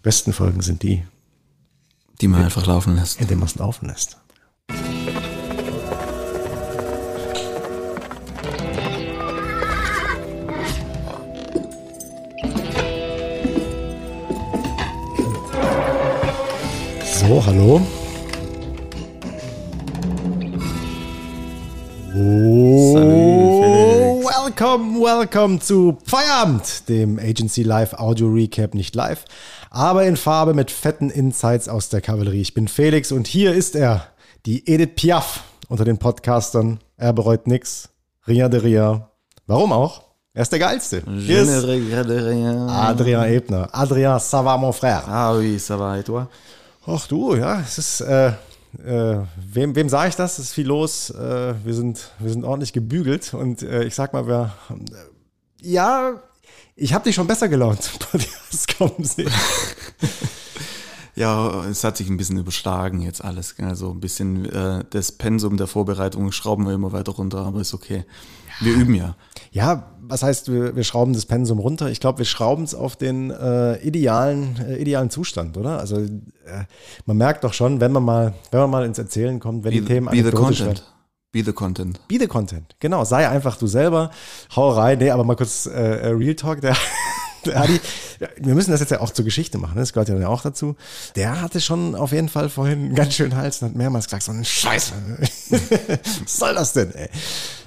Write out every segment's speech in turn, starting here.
Die besten Folgen sind die, die man einfach laufen lässt. in denen man es laufen lässt. So, hallo. Oh, welcome, welcome zu Feierabend, dem Agency Live Audio Recap, nicht live, aber in Farbe mit fetten Insights aus der Kavallerie. Ich bin Felix und hier ist er, die Edith Piaf unter den Podcastern. Er bereut nix. Ria de Ria. Warum auch? Er ist der Geilste. Hier ist Adrian Ebner. Adrian, ça va, mon frère. Ah oui, ça va, et toi? Ach du, ja, es ist, äh, äh, wem, wem sage ich das? Es ist viel los. Äh, wir, sind, wir sind ordentlich gebügelt und äh, ich sag mal, wir, äh, ja, ich habe dich schon besser gelaunt. Das kommen sehen. Ja, es hat sich ein bisschen überschlagen jetzt alles. Also ein bisschen äh, das Pensum der Vorbereitung schrauben wir immer weiter runter, aber ist okay. Wir üben ja. Ja, was heißt, wir, wir schrauben das Pensum runter? Ich glaube, wir schrauben es auf den äh, idealen, äh, idealen Zustand, oder? Also äh, man merkt doch schon, wenn man mal, wenn man mal ins Erzählen kommt, wenn Be, die Themen be the anekdotisch content. werden. Be the content. Be the Content, genau. Sei einfach du selber. Hau rein. Nee, aber mal kurz äh, äh, Real Talk. Der, der Adi, wir müssen das jetzt ja auch zur Geschichte machen. ne? Das gehört ja dann auch dazu. Der hatte schon auf jeden Fall vorhin einen ganz schönen Hals und hat mehrmals gesagt, so ein Scheiße. Was soll das denn, ey?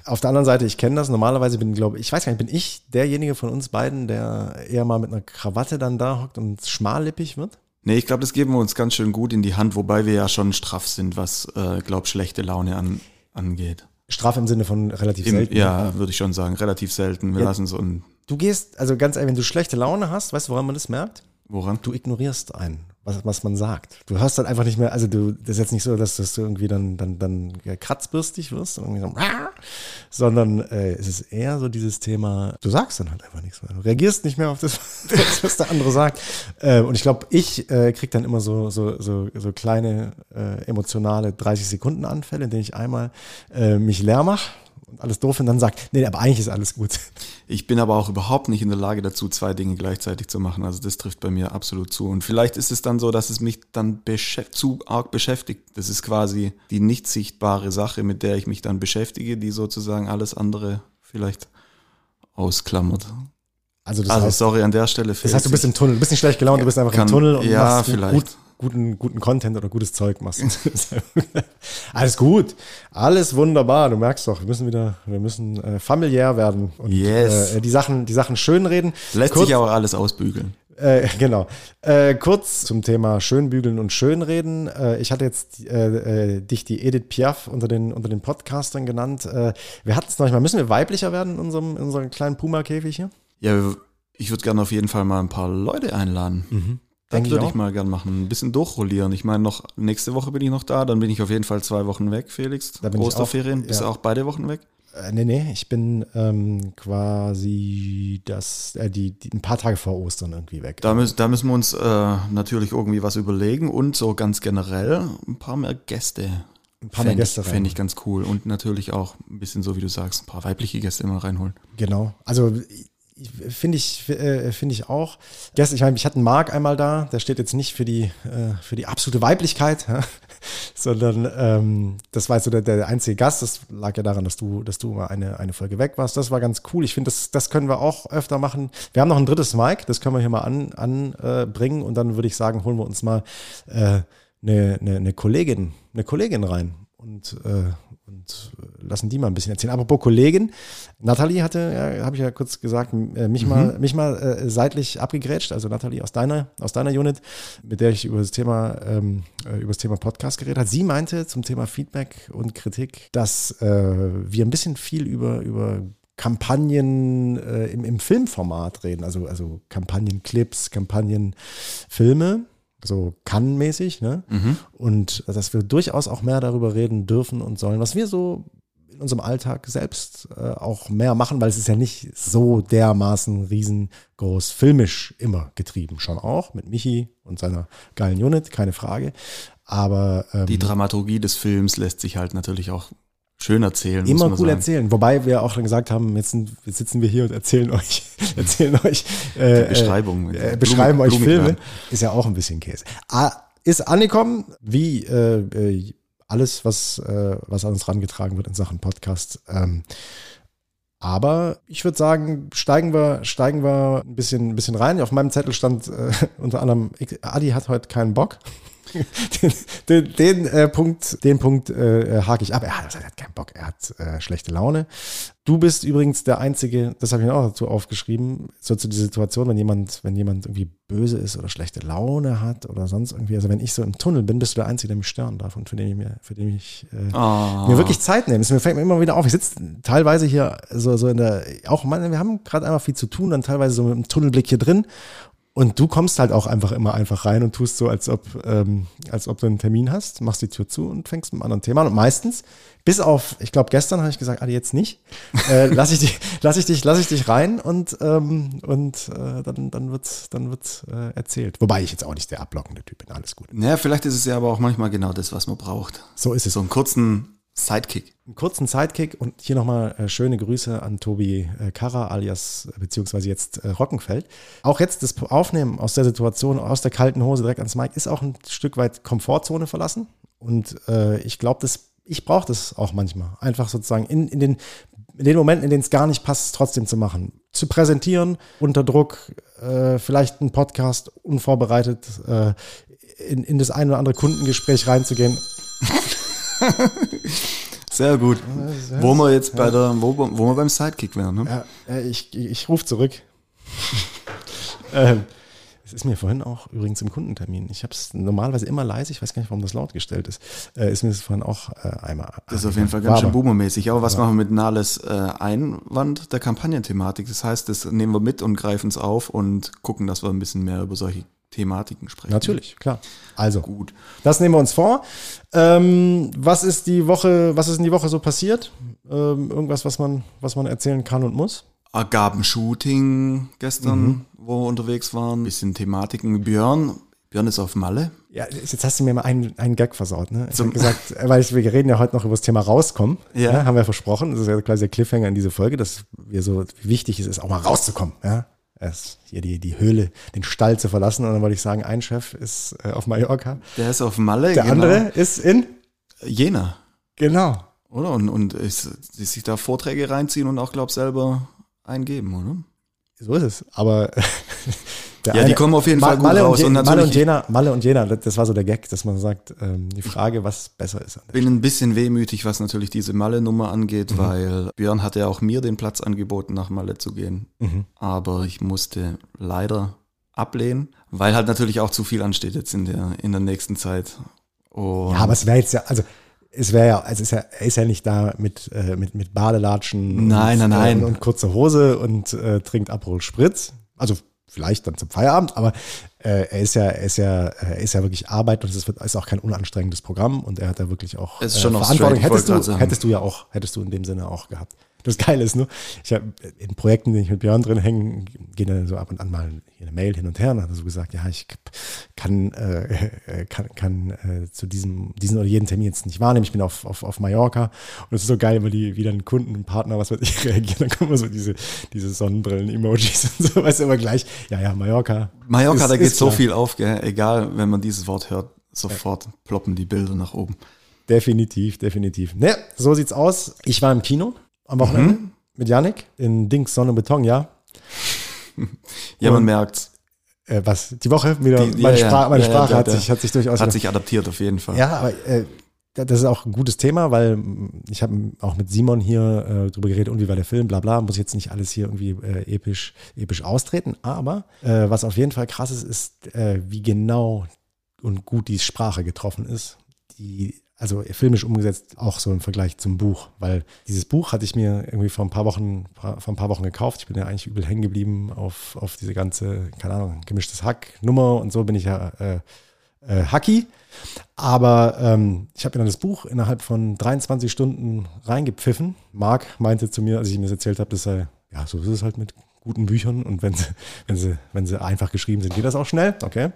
Auf der anderen Seite, ich kenne das. Normalerweise bin, glaube ich, weiß gar nicht, bin ich derjenige von uns beiden, der eher mal mit einer Krawatte dann da hockt und schmallippig wird? Nee, ich glaube, das geben wir uns ganz schön gut in die Hand, wobei wir ja schon straff sind, was, äh, glaub, schlechte Laune an, angeht. Straff im Sinne von relativ Im, selten. ja, würde ich schon sagen, relativ selten. Wir Ja. lassen so ein, Du gehst, also ganz ehrlich, wenn du schlechte Laune hast, weißt du, woran man das merkt? woran? du ignorierst einen, was, was man sagt. Du hörst dann einfach nicht mehr, also du, das ist jetzt nicht so, dass, dass du irgendwie dann, dann, dann kratzbürstig wirst, und irgendwie so, sondern äh, es ist eher so dieses Thema, du sagst dann halt einfach nichts mehr. Du reagierst nicht mehr auf das, was der andere sagt. Äh, und ich glaube, ich äh, krieg dann immer so, so, so, so kleine äh, emotionale 30 Sekunden Anfälle, in denen ich einmal äh, mich leer mache und alles doof und dann sag, nee, aber eigentlich ist alles gut. Ich bin aber auch überhaupt nicht in der Lage dazu, zwei Dinge gleichzeitig zu machen. Also das trifft bei mir absolut zu. Und vielleicht ist es dann so, dass es mich dann zu arg beschäftigt. Das ist quasi die nicht sichtbare Sache, mit der ich mich dann beschäftige, die sozusagen alles andere vielleicht ausklammert. Also also heißt, sorry an der Stelle. Das heißt, du bist im Tunnel, du bist nicht schlecht gelaunt, du bist einfach Kann- im Tunnel und ja, machst vielleicht. Gut, guten, guten Content oder gutes Zeug machst. Alles gut, alles wunderbar. Du merkst doch, wir müssen wieder, wir müssen äh, familiär werden und Yes. äh, die Sachen, die Sachen schönreden. Lässt Kurz- sich auch alles ausbügeln. äh, genau. Äh, kurz zum Thema Schönbügeln und Schönreden. Äh, ich hatte jetzt äh, äh, dich die Edith Piaf unter den, unter den Podcastern genannt. Äh, wir hatten es noch nicht mal. Müssen wir weiblicher werden in unserem, in unserem kleinen Puma-Käfig hier? Ja, ich würde gerne auf jeden Fall mal ein paar Leute einladen. Mhm. Denke ich würde auch. ich mal gern machen. Ein bisschen durchrollieren. Ich meine, noch nächste Woche bin ich noch da, dann bin ich auf jeden Fall zwei Wochen weg, Felix. Da bin ich Osterferien. auch, Bist ja. du auch beide Wochen weg? Äh, nee, nee, ich bin ähm, quasi das, äh, die, die, ein paar Tage vor Ostern irgendwie weg. Da, müssen, da müssen wir uns äh, natürlich irgendwie was überlegen und so ganz generell ein paar mehr Gäste. ein paar mehr Gäste rein. Fände ich ganz cool. Und natürlich auch ein bisschen so, wie du sagst, ein paar weibliche Gäste immer reinholen. Genau. Also ich- finde ich, äh, ich auch. Gestern, ich meine, ich hatte einen Marc einmal da, der steht jetzt nicht für die, äh, für die absolute Weiblichkeit, sondern ähm, das war jetzt so der, der einzige Gast. Das lag ja daran, dass du, dass du mal eine, eine Folge weg warst. Das war ganz cool. Ich finde, das, das können wir auch öfter machen. Wir haben noch ein drittes Mic, das können wir hier mal anbringen an, äh, und dann würde ich sagen, holen wir uns mal äh, eine, eine, eine Kollegin, eine Kollegin rein und, äh, und lassen die mal ein bisschen erzählen. Apropos Kollegin, Nathalie hatte, ja, habe ich ja kurz gesagt, äh, mich mal, mich mal äh, seitlich abgegrätscht, also Nathalie aus deiner, aus deiner Unit, mit der ich über das Thema, ähm, äh, über das Thema Podcast geredet habe. Sie meinte zum Thema Feedback und Kritik, dass äh, wir ein bisschen viel über, über Kampagnen äh, im, im Filmformat reden, also, also Kampagnenclips, Kampagnenfilme, so kann-mäßig, ne? Und dass wir durchaus auch mehr darüber reden dürfen und sollen, was wir so in unserem Alltag selbst äh, auch mehr machen, weil es ist ja nicht so dermaßen riesengroß filmisch immer getrieben. Schon auch mit Michi und seiner geilen Unit, keine Frage. Aber ähm, Die Dramaturgie des Films lässt sich halt natürlich auch schön erzählen. Immer cool sagen. erzählen. Wobei wir auch dann gesagt haben, jetzt, sind, jetzt sitzen wir hier und erzählen euch, erzählen euch äh, Beschreibung, äh, beschreiben Blumen, euch Filme. Ist ja auch ein bisschen Käse. Ah, ist angekommen, wie äh, äh, alles, was, äh, was an uns rangetragen wird in Sachen Podcast. Ähm, aber ich würde sagen, steigen wir, steigen wir ein bisschen, ein bisschen rein. Auf meinem Zettel stand äh, unter anderem, Adi hat heute keinen Bock den, den, äh, Punkt, den Punkt äh, hake ich ab. Er hat, er hat keinen Bock, er hat äh, schlechte Laune. Du bist übrigens der Einzige, das habe ich mir auch dazu aufgeschrieben, so zu dieser Situation, wenn jemand, wenn jemand irgendwie böse ist oder schlechte Laune hat oder sonst irgendwie. Also wenn ich so im Tunnel bin, bist du der Einzige, der mich stören darf und für den ich mir, für den ich äh, oh. mir wirklich Zeit nehme. Es mir fällt mir immer wieder auf. Ich sitze teilweise hier so, so in der, auch man, wir haben gerade einfach viel zu tun, dann teilweise so mit dem Tunnelblick hier drin und du kommst halt auch einfach immer einfach rein und tust so, als ob, ähm, als ob du einen Termin hast, machst die Tür zu und fängst mit einem anderen Thema an. Und meistens, bis auf, ich glaube, gestern habe ich gesagt, Adi, jetzt nicht, äh, lass ich dich, lass ich dich, lass ich dich rein und, ähm, und äh, dann, dann wird, dann wird äh, erzählt. Wobei ich jetzt auch nicht der ablockende Typ bin, alles gut. Ja, vielleicht ist es ja aber auch manchmal genau das, was man braucht. So ist es. So einen kurzen Sidekick. Einen kurzen Sidekick und hier nochmal äh, schöne Grüße an Tobi äh, Karra alias beziehungsweise jetzt äh, Rockenfeld. Auch jetzt das Aufnehmen aus der Situation, aus der kalten Hose direkt ans Mike, ist auch ein Stück weit Komfortzone verlassen. Und äh, ich glaube, ich brauche das auch manchmal. Einfach sozusagen in, in, den, in den Momenten, in denen es gar nicht passt, trotzdem zu machen. Zu präsentieren, unter Druck, äh, vielleicht einen Podcast unvorbereitet, äh, in, in das ein oder andere Kundengespräch reinzugehen. Sehr gut. Wo wir jetzt bei der, wo, wo wir beim Sidekick wären. Ne? Ja, ich, ich rufe zurück. ähm, es ist mir vorhin auch übrigens im Kundentermin. Ich habe es normalerweise immer leise, ich weiß gar nicht, warum das laut gestellt ist. Äh, ist mir das vorhin auch äh, einmal. Das ist auf jeden Fall ganz schön boomermäßig. Aber was machen wir mit Nahles äh, Einwand der Kampagnenthematik? Das heißt, das nehmen wir mit und greifen es auf und gucken, dass wir ein bisschen mehr über solche Thematiken sprechen. Natürlich, klar. Also, gut. Das nehmen wir uns vor. Ähm, was ist die Woche, was ist in die Woche so passiert? Ähm, irgendwas, was man, was man erzählen kann und muss? Gab ein Shooting gestern, mhm. wo wir unterwegs waren. Ein bisschen Thematiken. Björn, Björn ist auf Malle. Ja, jetzt hast du mir mal einen, einen Gag versaut. Ne? Ich habe gesagt, weil ich, wir reden ja heute noch über das Thema rauskommen. Ja. ja. Haben wir versprochen. Das ist ja quasi der Cliffhanger in diese Folge, dass wir so wichtig es ist, auch mal rauszukommen. Ja? Erst hier die, die Höhle, den Stall zu verlassen. Und dann wollte ich sagen, ein Chef ist äh, auf Mallorca. Der ist auf Malle. Der genau. andere ist in Jena. Genau. Oder? Und, und ist, sich da Vorträge reinziehen und auch, glaub selber eingeben, oder? So ist es. Aber ja, eine, die kommen auf jeden Fall gut Malle raus. Und, und Malle und Jena, Malle und Jena, das war so der Gag, dass man sagt, ähm, die Frage, was besser ist. Ich bin ein bisschen wehmütig, was natürlich diese Malle-Nummer angeht, mhm. weil Björn hatte ja auch mir den Platz angeboten, nach Malle zu gehen. Mhm. Aber ich musste leider ablehnen, weil halt natürlich auch zu viel ansteht jetzt in der, in der nächsten Zeit. Und ja, aber es wäre jetzt ja, also es wäre ja, also ist ja, er ist ja nicht da mit, äh, mit, mit Badelatschen nein, und, nein, nein. Äh, und kurzer Hose und äh, trinkt Aperol Spritz. Also vielleicht dann zum Feierabend, aber äh, er ist ja, er ist ja, er ist ja wirklich Arbeit und es ist, ist auch kein unanstrengendes Programm und er hat da wirklich auch äh, Verantwortung. Hättest du, hättest du ja auch, hättest du in dem Sinne auch gehabt. Das Geile ist nur, ich habe in Projekten, in denen ich mit Björn drin hänge, gehen dann so ab und an mal eine Mail hin und her und hat er so gesagt, ja, ich kann, äh, äh, kann, kann äh, zu diesem, diesen oder jeden Termin jetzt nicht wahrnehmen. Ich bin auf, auf, auf Mallorca und es ist so geil, weil die wieder ein Kunden, ein Partner, was weiß ich, reagieren, dann kommen so diese, diese Sonnenbrillen-Emojis und so, weißt du, immer gleich, ja, ja, Mallorca. Mallorca, ist, da geht so viel auf, gell? egal, wenn man dieses Wort hört, sofort ja. ploppen die Bilder nach oben. Definitiv, definitiv. Ne, so sieht's aus. Ich war im Kino am Wochenende mhm. mit Yannick in Dings Sonne und Beton, ja. ja, man merkt. Äh, was? Die Woche wieder? Die, meine, ja, Spra meine ja, Sprache ja, hat, sich, hat sich durchaus. Hat sich adaptiert auf jeden Fall. Ja, aber äh, das ist auch ein gutes Thema, weil ich habe auch mit Simon hier äh, drüber geredet, und wie war der Film, bla bla, muss jetzt nicht alles hier irgendwie äh, episch, episch austreten, aber äh, was auf jeden Fall krass ist, ist, äh, wie genau und gut die Sprache getroffen ist. Die also filmisch umgesetzt, auch so im Vergleich zum Buch, weil dieses Buch hatte ich mir irgendwie vor ein paar Wochen, vor ein paar Wochen gekauft. Ich bin ja eigentlich übel hängen geblieben auf, auf diese ganze, keine Ahnung, gemischtes Hack-Nummer und so bin ich ja äh, äh, Hacky. Aber ähm, ich habe mir dann das Buch innerhalb von 23 Stunden reingepfiffen. Marc meinte zu mir, als ich ihm das erzählt habe, das sei, ja, so ist es halt mit guten Büchern und wenn sie, wenn sie, wenn sie einfach geschrieben sind, geht das auch schnell. Okay.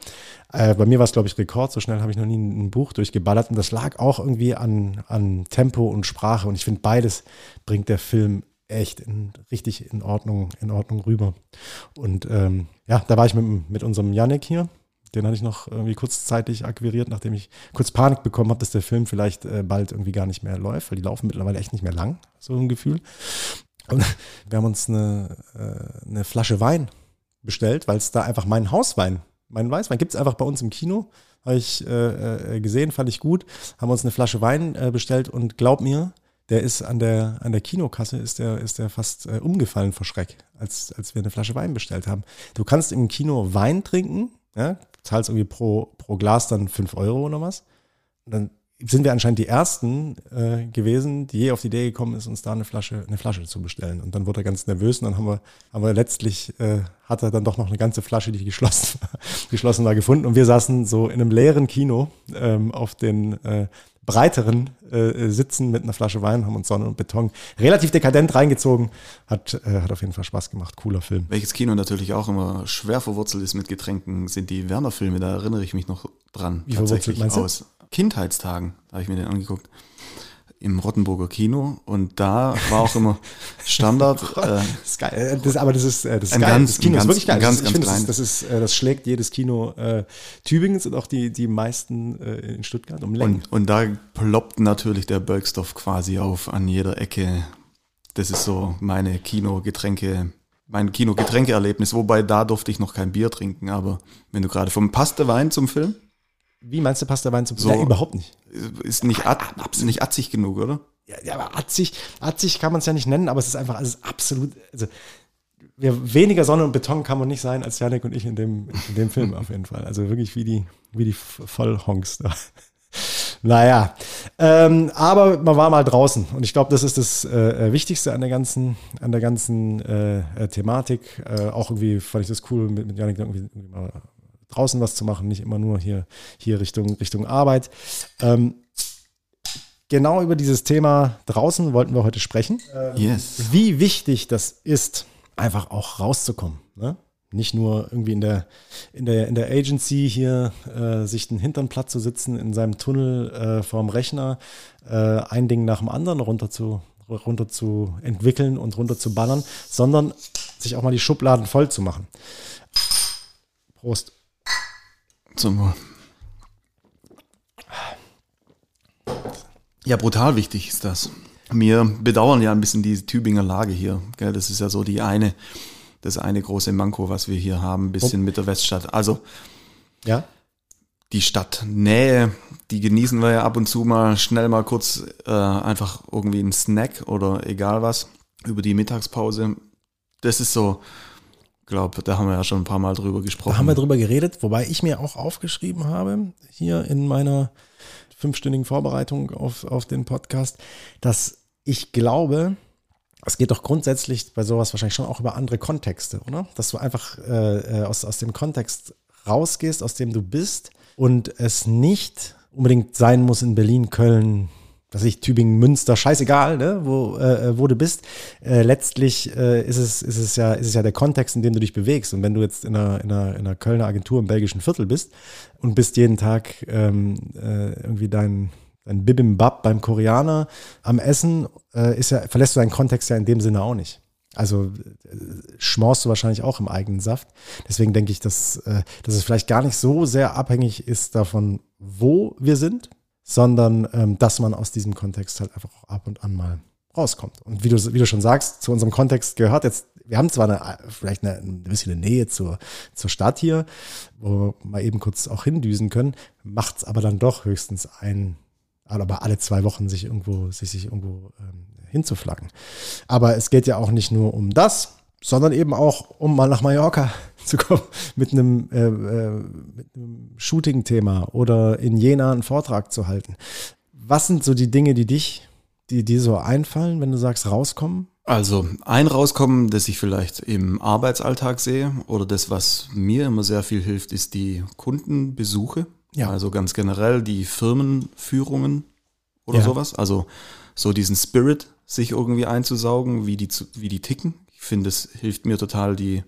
Äh, bei mir war es, glaube ich, Rekord. So schnell habe ich noch nie ein, Buch durchgeballert. Und das lag auch irgendwie an, an Tempo und Sprache. Und ich finde, beides bringt der Film echt in, richtig in Ordnung, in Ordnung rüber. Und ähm, ja, da war ich mit, mit unserem Yannick hier. Den hatte ich noch irgendwie kurzzeitig akquiriert, nachdem ich kurz Panik bekommen habe, dass der Film vielleicht äh, bald irgendwie gar nicht mehr läuft, weil die laufen mittlerweile echt nicht mehr lang, so ein Gefühl. Und wir haben uns eine, äh, eine Flasche Wein bestellt, weil es da einfach meinen Hauswein, meinen Weißwein gibt es einfach bei uns im Kino. Habe ich äh, äh, gesehen, fand ich gut. Haben uns eine Flasche Wein äh, bestellt und glaub mir, der ist an der, an der Kinokasse, ist der, ist der fast äh, umgefallen vor Schreck, als, als wir eine Flasche Wein bestellt haben. Du kannst im Kino Wein trinken, ja, zahlst irgendwie pro, pro Glas dann fünf Euro oder was. Und dann sind wir anscheinend die ersten äh, gewesen, die je auf die Idee gekommen ist, uns da eine Flasche, eine Flasche zu bestellen. Und dann wurde er ganz nervös und dann haben wir, haben wir letztlich, äh, hat er dann doch noch eine ganze Flasche, die geschlossen, geschlossen war, gefunden. Und wir saßen so in einem leeren Kino ähm, auf den äh, breiteren äh, Sitzen mit einer Flasche Wein, haben uns Sonne und Beton relativ dekadent reingezogen. Hat, äh, hat auf jeden Fall Spaß gemacht. Cooler Film. Welches Kino natürlich auch immer schwer verwurzelt ist mit Getränken, sind die Werner-Filme. Da erinnere ich mich noch dran. Wie verwurzelt meinst du? Aus Kindheitstagen habe ich mir den angeguckt. Im Rottenburger Kino und da war auch immer Standard. äh, das ist geil. Das, aber das ist, äh, das ist Ein geil. ganz- das Kino ein ist wirklich geil. ganz- ganz, ich finde, ganz das, ist, das, ist, äh, das schlägt jedes Kino äh, Tübingens und auch die, die meisten äh, in Stuttgart um Längen. Und, und da ploppt natürlich der Bergstoff quasi auf an jeder Ecke. Das ist so meine Kinogetränke, mein Kinogetränkeerlebnis. Wobei da durfte ich noch kein Bier trinken, aber wenn du gerade vom passt der Wein zum Film, Wie meinst du, passt der Wein zum So. Ja, überhaupt nicht. ist nicht, at, nicht atzig genug, oder? Ja, ja aber atzig, atzig kann man es ja nicht nennen, aber es ist einfach alles absolut, also wir, weniger Sonne und Beton kann man nicht sein als Janik und ich in dem, in dem Film auf jeden Fall. Also wirklich wie die, wie die Vollhonks da. Naja, ähm, aber man war mal draußen und ich glaube, das ist das äh, Wichtigste an der ganzen, an der ganzen äh, äh, Thematik. Äh, auch irgendwie fand ich das cool, mit, mit Janik irgendwie, irgendwie mal draußen was zu machen, nicht immer nur hier, hier Richtung, Richtung Arbeit. Ähm, genau über dieses Thema draußen wollten wir heute sprechen. Yes. Wie wichtig das ist, einfach auch rauszukommen. Ne? Nicht nur irgendwie in der, in der, in der Agency hier äh, sich den Hintern platt zu sitzen, in seinem Tunnel äh, vorm Rechner, äh, ein Ding nach dem anderen runter zu, runter zu entwickeln und runter zu ballern, sondern sich auch mal die Schubladen voll zu machen. Prost. Zum Wohl. Ja, brutal wichtig ist das. Wir bedauern ja ein bisschen die Tübinger Lage hier. Gell? Das ist ja so die eine, das eine große Manko, was wir hier haben, ein bisschen mit der Weststadt. Also Ja? die Stadtnähe, die genießen wir ja ab und zu mal schnell mal kurz äh, einfach irgendwie einen Snack oder egal was über die Mittagspause. Das ist so, glaube, da haben wir ja schon ein paar Mal drüber gesprochen. Da haben wir drüber geredet, wobei ich mir auch aufgeschrieben habe, hier in meiner fünfstündigen Vorbereitung auf, auf den Podcast, dass ich glaube, es geht doch grundsätzlich bei sowas wahrscheinlich schon auch über andere Kontexte, oder? Dass du einfach äh, äh, aus, aus dem Kontext rausgehst, aus dem du bist und es nicht unbedingt sein muss in Berlin, Köln, was ich, Tübingen, Münster, scheißegal, ne, wo, äh, wo du bist. Äh, letztlich äh, ist, es, ist, es ja, ist es ja der Kontext, in dem du dich bewegst. Und wenn du jetzt in einer, in einer, in einer Kölner Agentur im belgischen Viertel bist und bist jeden Tag ähm, äh, irgendwie dein, dein Bibimbap beim Koreaner am Essen, äh, ist ja, verlässt du deinen Kontext ja in dem Sinne auch nicht. Also äh, schmorst du wahrscheinlich auch im eigenen Saft. Deswegen denke ich, dass, äh, dass es vielleicht gar nicht so sehr abhängig ist davon, wo wir sind, sondern ähm, dass man aus diesem Kontext halt einfach auch ab und an mal rauskommt. Und wie du, wie du schon sagst, zu unserem Kontext gehört jetzt, wir haben zwar eine, vielleicht eine, ein bisschen eine Nähe zur, zur Stadt hier, wo wir mal eben kurz auch hindüsen können, macht es aber dann doch höchstens ein, aber alle zwei Wochen sich irgendwo, sich, sich irgendwo ähm, hinzuflaggen. Aber es geht ja auch nicht nur um das, sondern eben auch, um mal nach Mallorca zu kommen mit einem, äh, äh, mit einem Shooting-Thema oder in Jena einen Vortrag zu halten. Was sind so die Dinge, die dich, die dir so einfallen, wenn du sagst, rauskommen? Also ein Rauskommen, das ich vielleicht im Arbeitsalltag sehe oder das, was mir immer sehr viel hilft, ist die Kundenbesuche. Ja. Also ganz generell die Firmenführungen oder Ja. sowas. Also so diesen Spirit sich irgendwie einzusaugen, wie die, wie die ticken Ich finde, es hilft mir total, die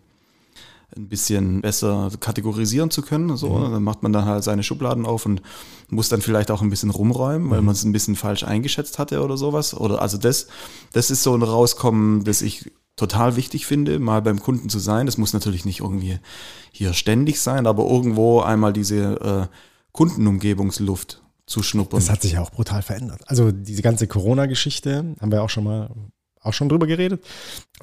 ein bisschen besser kategorisieren zu können. So, mhm. dann macht man dann halt seine Schubladen auf und muss dann vielleicht auch ein bisschen rumräumen, weil mhm. man es ein bisschen falsch eingeschätzt hatte oder sowas. Oder also das, das ist so ein Rauskommen, das ich total wichtig finde, mal beim Kunden zu sein. Das muss natürlich nicht irgendwie hier ständig sein, aber irgendwo einmal diese äh, Kundenumgebungsluft zu schnuppern. Das hat sich ja auch brutal verändert. Also diese ganze Corona-Geschichte haben wir auch schon mal auch schon drüber geredet,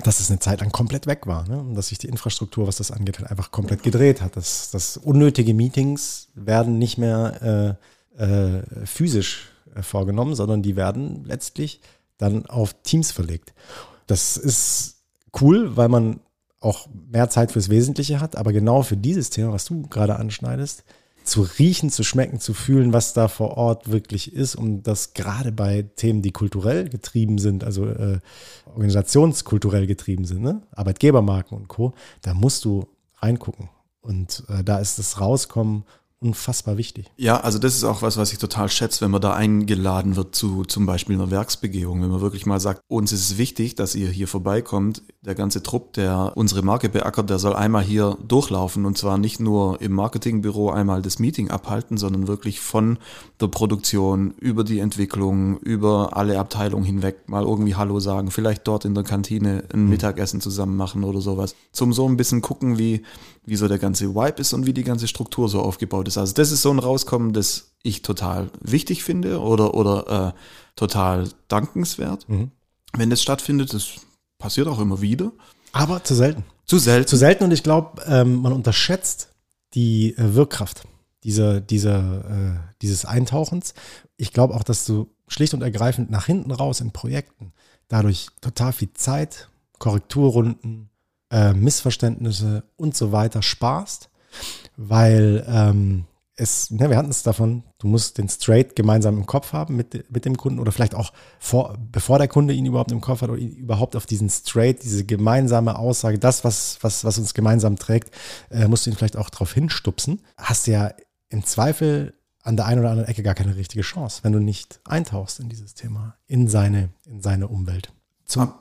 dass es eine Zeit lang komplett weg war ne? und dass sich die Infrastruktur, was das angeht, halt einfach komplett gedreht hat. Dass, dass unnötige Meetings werden nicht mehr äh, äh, physisch äh, vorgenommen, sondern die werden letztlich dann auf Teams verlegt. Das ist cool, weil man auch mehr Zeit fürs Wesentliche hat, aber genau für dieses Thema, was du gerade anschneidest, zu riechen, zu schmecken, zu fühlen, was da vor Ort wirklich ist, um das gerade bei Themen, die kulturell getrieben sind, also äh, organisationskulturell getrieben sind, ne? Arbeitgebermarken und Co., da musst du reingucken. Und äh, da ist das Rauskommen unfassbar wichtig. Ja, also das ist auch was, was ich total schätze, wenn man da eingeladen wird zu zum Beispiel einer Werksbegehung, wenn man wirklich mal sagt, uns ist es wichtig, dass ihr hier vorbeikommt. Der ganze Trupp, der unsere Marke beackert, der soll einmal hier durchlaufen und zwar nicht nur im Marketingbüro einmal das Meeting abhalten, sondern wirklich von der Produktion über die Entwicklung, über alle Abteilungen hinweg mal irgendwie Hallo sagen, vielleicht dort in der Kantine ein mhm. Mittagessen zusammen machen oder sowas. Zum so ein bisschen gucken, wie wie so der ganze Vibe ist und wie die ganze Struktur so aufgebaut ist. Also das ist so ein Rauskommen, das ich total wichtig finde oder, oder äh, total dankenswert. Mhm. Wenn das stattfindet, das passiert auch immer wieder. Aber zu selten. Zu selten. Zu selten und ich glaube, ähm, man unterschätzt die äh, Wirkkraft dieser, dieser, äh, dieses Eintauchens. Ich glaube auch, dass du schlicht und ergreifend nach hinten raus in Projekten dadurch total viel Zeit, Korrekturrunden, äh, Missverständnisse und so weiter sparst, weil ähm, es, ne, wir hatten es davon, du musst den Straight gemeinsam im Kopf haben mit, mit dem Kunden oder vielleicht auch vor, bevor der Kunde ihn überhaupt im Kopf hat oder überhaupt auf diesen Straight, diese gemeinsame Aussage, das, was, was, was uns gemeinsam trägt, äh, musst du ihn vielleicht auch darauf hinstupsen. Hast ja im Zweifel an der einen oder anderen Ecke gar keine richtige Chance, wenn du nicht eintauchst in dieses Thema, in seine, in seine Umwelt. Zum,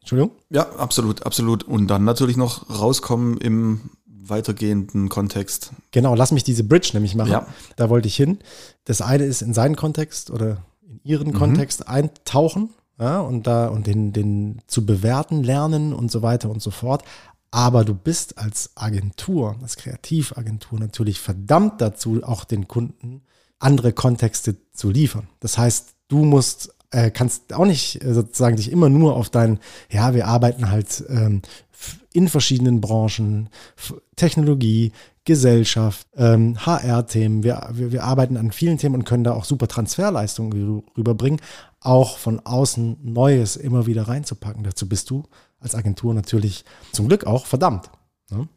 Entschuldigung? Ja, absolut, absolut. Und dann natürlich noch rauskommen im weitergehenden Kontext. Genau, lass mich diese Bridge nämlich machen. Ja. Da wollte ich hin. Das eine ist in seinen Kontext oder in ihren mhm. Kontext eintauchen ja, und da und den, den zu bewerten lernen und so weiter und so fort. Aber du bist als Agentur, als Kreativagentur natürlich verdammt dazu, auch den Kunden andere Kontexte zu liefern. Das heißt, du musst äh, kannst auch nicht äh, sozusagen dich immer nur auf dein, ja, wir arbeiten halt ähm, in verschiedenen Branchen, Technologie, Gesellschaft, ähm, HR-Themen. Wir, wir, wir arbeiten an vielen Themen und können da auch super Transferleistungen rüberbringen, auch von außen Neues immer wieder reinzupacken. Dazu bist du als Agentur natürlich zum Glück auch verdammt. Ne?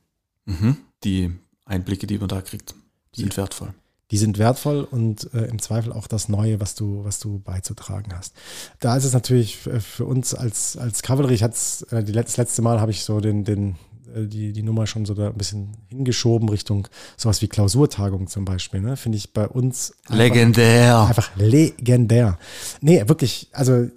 Mhm. Die Einblicke, die man da kriegt, sind wertvoll die sind wertvoll und äh, im Zweifel auch das Neue, was du, was du beizutragen hast. Da ist es natürlich für uns als, als Cavalry, ich hatte äh, das letzte Mal habe ich so den, den, äh, die, die Nummer schon so da ein bisschen hingeschoben Richtung sowas wie Klausurtagung zum Beispiel. Ne? Finde ich bei uns legendär. Einfach legendär. Nee, wirklich, also